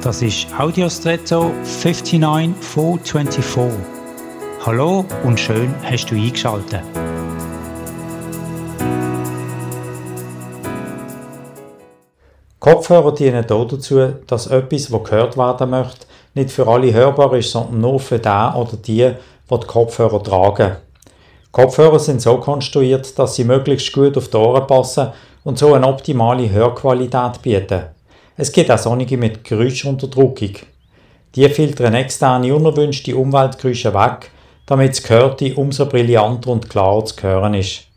Das ist Audiostretto 59424. Hallo und schön hast du eingeschaltet. Kopfhörer dienen dazu, dass etwas, was gehört werden möchte, nicht für alle hörbar ist, sondern nur für den oder die, die die Kopfhörer tragen. Kopfhörer sind so konstruiert, dass sie möglichst gut auf die Ohren passen und so eine optimale Hörqualität bieten. Es gibt auch solche mit Geräuschunterdrückung. Die filtern externe unerwünschte Umweltgeräusche weg, damit das Gehörte umso brillanter und klarer zu hören ist.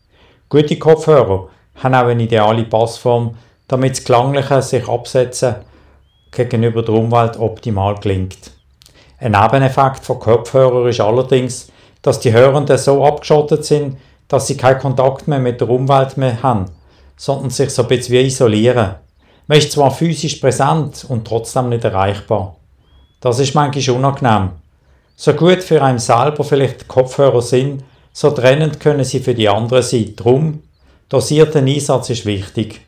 Gute Kopfhörer haben auch eine ideale Passform, damit das Klangliche sich absetzen gegenüber der Umwelt optimal gelingt. Ein Nebeneffekt von Kopfhörern ist allerdings, dass die Hörenden so abgeschottet sind, dass sie keinen Kontakt mehr mit der Umwelt mehr haben, sondern sich so ein bisschen wie isolieren. Man ist zwar physisch präsent und trotzdem nicht erreichbar. Das ist manchmal unangenehm. So gut für einen selber vielleicht Kopfhörer sind, so trennend können sie für die anderen sein. Drum, dosierter Einsatz ist wichtig.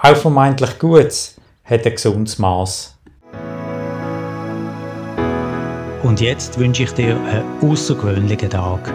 Auch vermeintlich Gutes hat ein gesundes Maß. Und jetzt wünsche ich dir einen außergewöhnlichen Tag.